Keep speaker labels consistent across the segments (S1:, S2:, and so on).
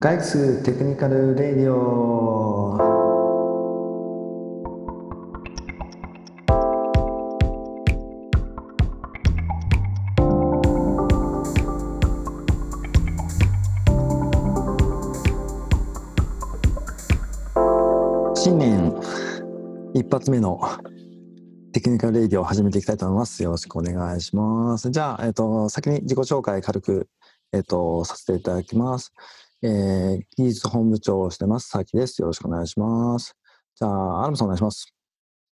S1: ガイツテクニカルレディオ新年一発目のテクニカルレディオを始めていきたいと思います。よろしくお願いします。じゃあ、えっ、と、先に自己紹介軽く、えっ、と、させていただきます。えー、技術本部長をしてます、佐々木です。よろしくお願いします。じゃあ、アラムさんお願いします。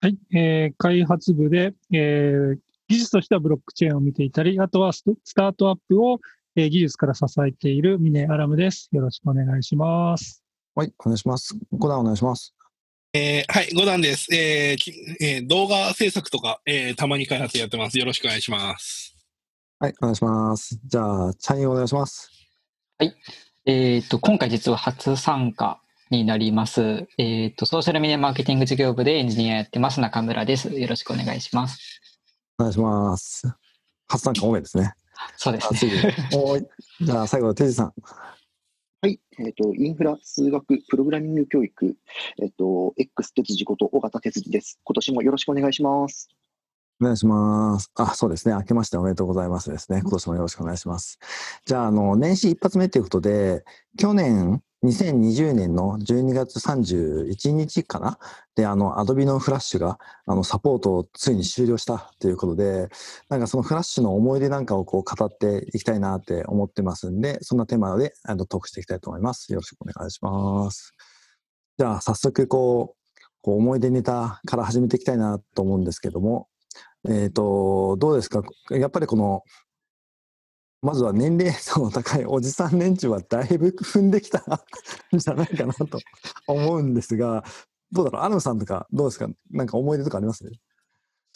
S2: はい、えー開発部で、えー技術としてはブロックチェーンを見ていたり、あとはスタートアップを、えー技術から支えている峰アラムです。よろしくお願いします。
S1: はい、お願いします。小田お願いします。
S3: えーはい、五段です。えーきえー動画制作とか、えーたまに開発やってます。よろしくお願いします。
S1: はい、お願いします。じゃあ、チャインお願いします。
S4: えっ、と、今回実は初参加になります。えっ、と、ソーシャルメディアマーケティング事業部でエンジニアやってます中村です。よろしくお願いします。
S1: お願いします。初参加多めですね。
S4: そうですね。
S1: じゃあ、最後、テジさん。
S5: はい。えっ、と、インフラ、数学、プログラミング教育、えっ、と、X 哲司こと尾形哲司です。今年もよろしくお願いします。
S1: お願いします。あ、そうですね。明けましておめでとうございますですね。今年もよろしくお願いします。じゃあ、あの、年始一発目ということで、去年、2020年の12月31日かな？で、あの、Adobe のフラッシュが、あの、サポートをついに終了したということで、なんかそのフラッシュの思い出なんかをこう語っていきたいなって思ってますんで、そんなテーマであのトークしていきたいと思います。よろしくお願いします。じゃあ、早速こう、こう思い出ネタから始めていきたいなと思うんですけども、えっ、と、どうですか？やっぱりこの、まずは年齢層の高いおじさん連中はだいぶ踏んできたん じゃないかなと思うんですが、どうだろう？アルムさんとかどうですか？なんか思い出とかあります？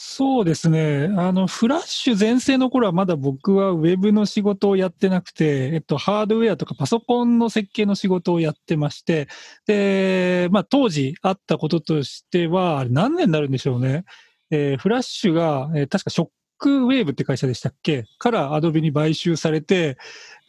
S2: そうですね。あの、フラッシュ全盛の頃はまだ僕はウェブの仕事をやってなくて、えっと、ハードウェアとかパソコンの設計の仕事をやってまして、で、まあ当時あったこととしては、あれ何年になるんでしょうね。えーフラッシュが、えー確かショックウェーブって会社でしたっけ？からアドビに買収されて、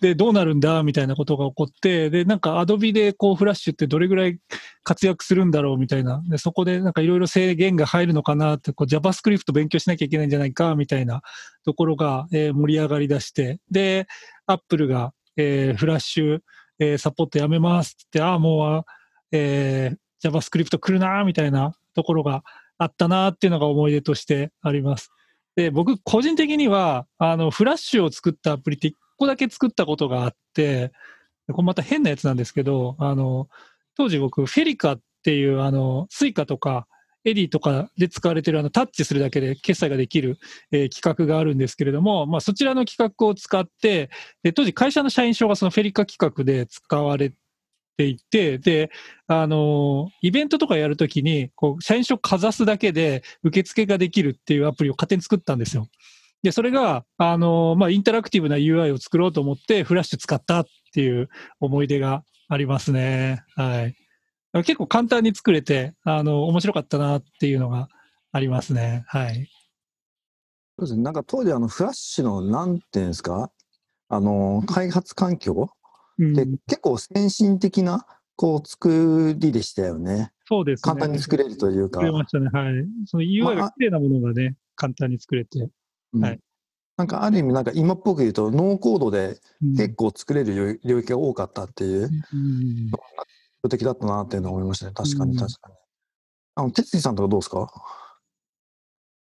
S2: で、どうなるんだ？みたいなことが起こって、で、なんかアドビでこうフラッシュってどれぐらい活躍するんだろう？みたいな。で、そこでなんかいろいろ制限が入るのかな？って、こう JavaScript 勉強しなきゃいけないんじゃないか？みたいなところが、えー盛り上がり出して、で、Apple が、えーフラッシュ、えーサポートやめますってって、ああ、もう、えー JavaScript 来るなみたいなところがあったなっていうのが思い出としてあります。で、僕、個人的には、あの、フラッシュを使ったアプリって1個だけ作ったことがあって、これまた変なやつなんですけど、あの、当時僕、 FeliCa っていう、あの、スイカとか、エディとかで使われてるあのタッチするだけで決済ができる、えー規格があるんですけれども、まあ、そちらの規格を使って、で当時会社の社員証がそのフェリカ企画で使われていて、で、あのイベントとかやるときに、こう、社員証かざすだけで受付ができるっていうアプリを勝手に作ったんですよ。で、それが、あのまあ、インタラクティブな UI を作ろうと思って、フラッシュ使ったっていう思い出がありますね。はい。結構簡単に作れて、あの、面白かったなっていうのがありますね。はい。
S1: そうですね。なんか当時あのフラッシュのなんていうんですか？あの、開発環境で結構先進的なこう作りでしたよね。
S2: そうですね。
S1: 簡単に作れるというか
S2: 作。れましたね。はい。その UI
S1: まあ
S2: が綺麗なものがね、簡単に作れて。
S1: うん
S2: はい
S1: なんかある意味なんか今っぽく言うとノーコードで
S2: うん
S1: 結構作れる領域が多かったっていう、
S2: うん
S1: 標的だったなっていうのを思いましたね。確か
S2: うん
S1: に確かに。あの、哲司さんとかどうですか？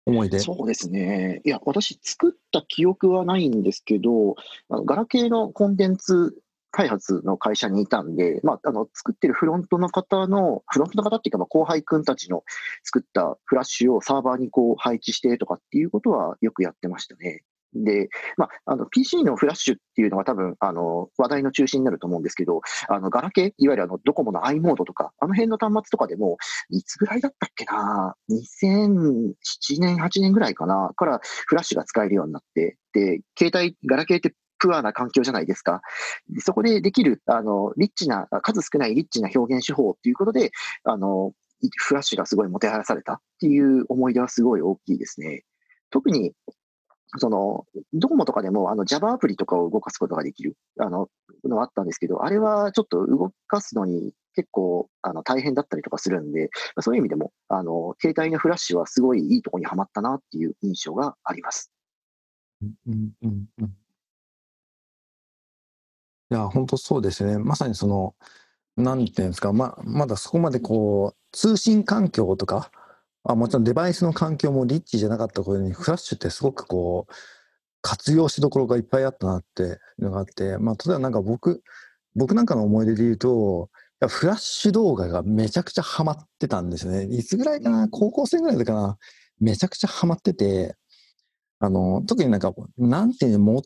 S1: 思い出。
S5: そうですね。いや、私作った記憶はないんですけど、あのガラケーのコンテンツ開発の会社にいたんで、まあ、あの、作ってるフロントの方の、フロントの方っていうか、ま、後輩くんたちの作ったフラッシュをサーバーにこう配置してとかっていうことはよくやってましたね。で、まあ、あの、PC のフラッシュっていうのが多分、あの、話題の中心になると思うんですけど、あの、ガラケー、いわゆるあの、ドコモの i モードとか、あの辺の端末とかでも、いつぐらいだったっけな2007年、8年ぐらいかなからフラッシュが使えるようになって、で、携帯、ガラケーってプアな環境じゃないですか。そこでできる、あの、リッチな、数少ないリッチな表現手法っていうことで、あの、フラッシュがすごいもてはやされたっていう思い出はすごい大きいですね。特に、その、ドコモとかでも、あの、Java アプリとかを動かすことができる、あの、のあったんですけど、あれはちょっと動かすのに結構、あの、大変だったりとかするんで、そういう意味でも、あの、携帯のフラッシュはすごいいいところにはまったなっていう印象があります。
S1: うんうんうん。いや、本当そうですね。まさにその、なんていうんですか、ま、まだそこまでこう、通信環境とか、あもちろんデバイスの環境もリッチじゃなかった頃に、フラッシュってすごくこう、活用しどころがいっぱいあったなっていうのがあって、まあ、例えばなんか僕、僕なんかの思い出で言うと、フラッシュ動画がめちゃくちゃハマってたんですよね。いつぐらいかな高校生ぐらいだかなめちゃくちゃハマってて、あの、特になんか、なんていうの、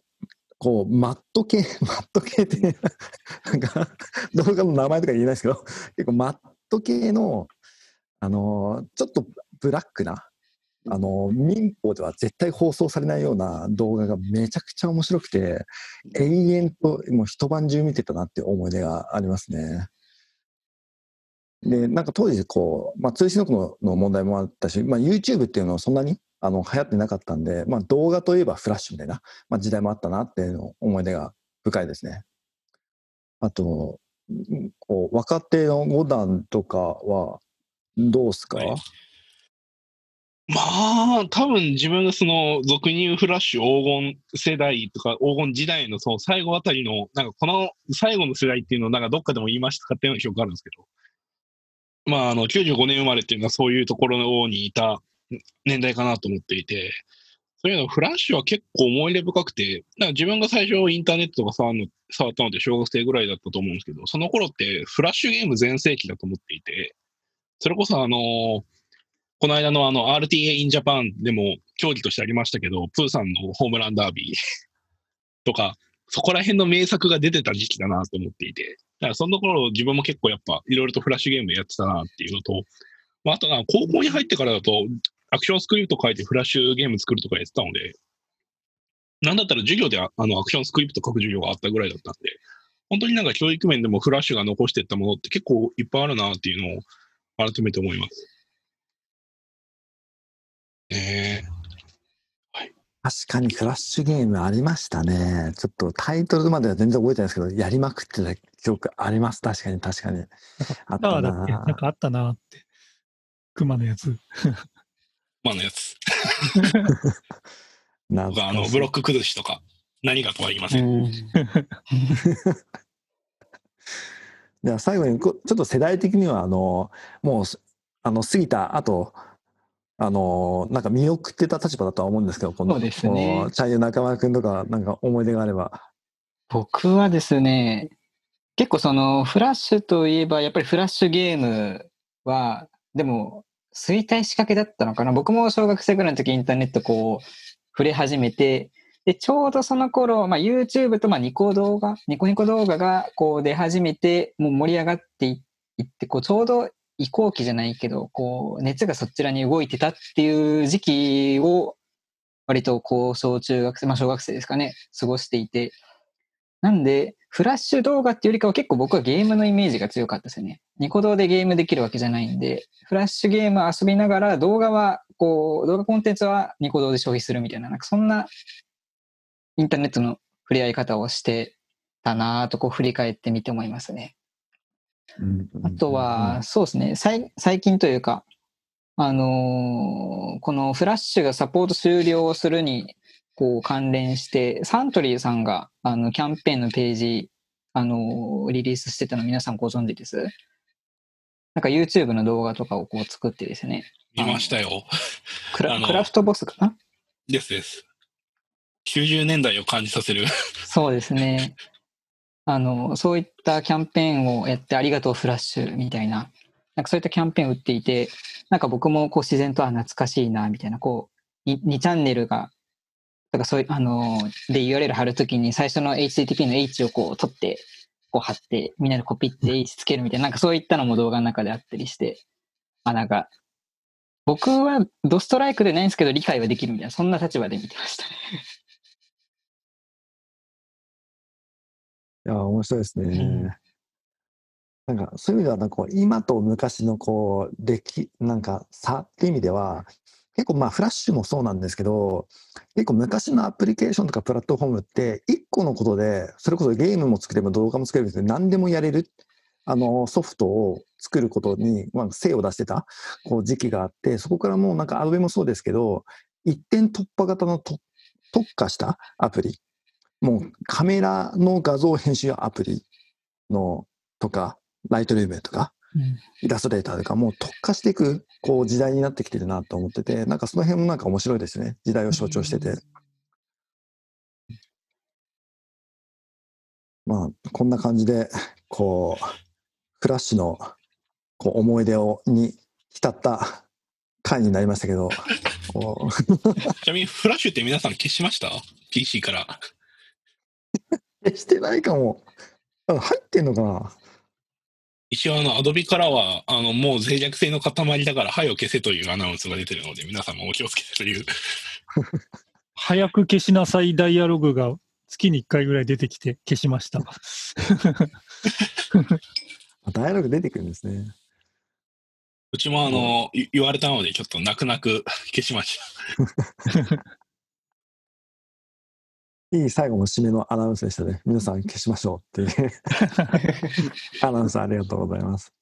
S1: こう、マット系、マット系って、なんか、動画の名前とか言えないですけど、結構マット系の、あの、ちょっとブラックな、あの、民法では絶対放送されないような動画がめちゃくちゃ面白くて、永遠ともう一晩中見てたなって思い出がありますね。で、なんか当時こう、まあ通信録のの問題もあったし、まあ YouTube っていうのはそんなにあの流行ってなかったんで、まあ動画といえばフラッシュみたいな、まあ時代もあったなっていうの思い出が深いですね。あと、こう若手の5段とかはどうすか、
S3: はい。まあ、多分自分がその俗に言うフラッシュ黄金世代とか黄金時代のその最後あたりの、なんかこの最後の世代っていうのをなんかどっかでも言いましたかっていうような記憶があるんですけど、まあ、あの、95年生まれっていうのはそういうところにいた年代かなと思っていて、そういうのフラッシュは結構思い入れ深くて、自分が最初インターネットとか触触ったのって小学生ぐらいだったと思うんですけど、その頃ってフラッシュゲーム全盛期だと思っていて、それこそあのこの間のあの RTA in Japan でも競技としてありましたけど、プーさんのホームランダービー とか、そこら辺の名作が出てた時期だなと思っていて、だからその頃自分も結構やっぱいろいろとフラッシュゲームやってたなっていうのと、まあ、あとな、高校に入ってからだとアクションスクリプト書いてフラッシュゲーム作るとかやってたので、なんだったら授業でああのアクションスクリプト書く授業があったぐらいだったんで、本当になんか教育面でもフラッシュが残していったものって結構いっぱいあるなっていうのを改めて思います。え
S1: 確かにフラッシュゲームありましたね。ちょっとタイトルまでは全然覚えてないですけど、やりまくってた記憶あります。確かに確かに。あった
S2: だっけなんかあったなって。熊のやつ。
S3: ー、まあのやつ。
S1: な
S3: 僕はあの、ブロック崩しとか、何かとは言いません。
S4: うん
S1: では最後にこちょっと世代的にはあのもうすあの過ぎた後あのなんか見送ってた立場だとは思うんですけどこの
S4: ね
S1: このチャイユ中村君とかなんか思い出があれば
S4: 僕はですね、結構そのフラッシュといえば、やっぱりフラッシュゲームは、でも、衰退仕掛けだったのかな？僕も小学生ぐらいの時インターネットこう、触れ始めて、で、ちょうどその頃、まあ YouTube とまあニコ動画、ニコニコ動画がこう出始めて、もう盛り上がっていって、こうちょうど移行期じゃないけど、こう熱がそちらに動いてたっていう時期を、割と高小中学生、まあ小学生ですかね、過ごしていて、なんで、フラッシュ動画っていうよりかは結構僕はゲームのイメージが強かったですよね。ニコ動でゲームできるわけじゃないんで、フラッシュゲーム遊びながら動画は、こう、動画コンテンツはニコ動で消費するみたいな、なんかそんなインターネットの触れ合い方をしてたなぁとこう振り返ってみて思いますね。あとは、そうですね、最近というか、あのーこのフラッシュがサポート終了するにこう関連して、サントリーさんがあのキャンペーンのページ、あのーリリースしてたの皆さんご存知です？なんか YouTube の動画とかをこう作ってですね、
S3: 見ましたよ。
S4: クラクラフトボスかな？
S3: ですです。90年代を感じさせる。
S4: そうですね。あの、そういったキャンペーンをやってありがとうフラッシュみたいな、なんかそういったキャンペーンを打っていて、なんか僕もこう自然とあ懐かしいなみたいな、こう、2, 2チャンネルが、だからそういう、あの、で URL 貼るときに最初の HTTP の H をこう取って、こう貼って、みんなでコピって H つけるみたいな、なんかそういったのも動画の中であったりして、あ、なんか、僕はドストライクでないんですけど理解はできるみたいな、そんな立場で見てましたね。
S1: いや、面白いですね。
S4: うん
S1: なんか、そういう意味では、なんか今と昔のこう、歴、なんか差っていう意味では、結構まあフラッシュもそうなんですけど、結構昔のアプリケーションとかプラットフォームって、一個のことで、それこそゲームも作れば動画も作れるんですけど、何でもやれる。あのソフトを作ることに、まあ、精を出してた。こう時期があって、そこからもうなんかアドベもそうですけど、一点突破型の特化したアプリ、もうカメラの画像編集アプリのとか、ライトルームとか、イラストレーターとか、もう特化していくこう時代になってきてるなと思ってて、なんかその辺もなんか面白いですね。時代を象徴してて。まあ、こんな感じで、こう、フラッシュのこう思い出をに浸った回になりましたけど、
S3: ちなみにフラッシュって皆さん消しました ?PC から。
S1: 消してないかも。あ入ってんのかな？
S3: 一応あの、アドビからは、あの、もう脆弱性の塊だから、はいを消せというアナウンスが出てるので、皆さんもお気をつけてという。
S2: 早く消しなさいダイアログが月に1回ぐらい出てきて消しました。
S1: ダイアログ出てくるんですね。
S3: うちもあの、い言われたので、ちょっと泣く泣く消しました。
S1: いい最後の締めのアナウンスでしたね。皆さん消しましょうっていう アナウンスありがとうございます。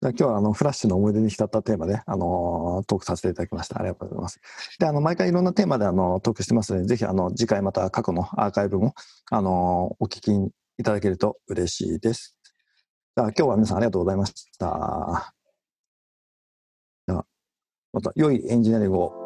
S1: じゃあ今日はあのフラッシュの思い出に浸ったテーマで、あのートークさせていただきました。ありがとうございます。で、あの、毎回いろんなテーマであのトークしてますので、ぜひあの次回また過去のアーカイブも、あのーお聞きいただけると嬉しいです。じゃあ今日は皆さんありがとうございました。また良いエンジニアリングを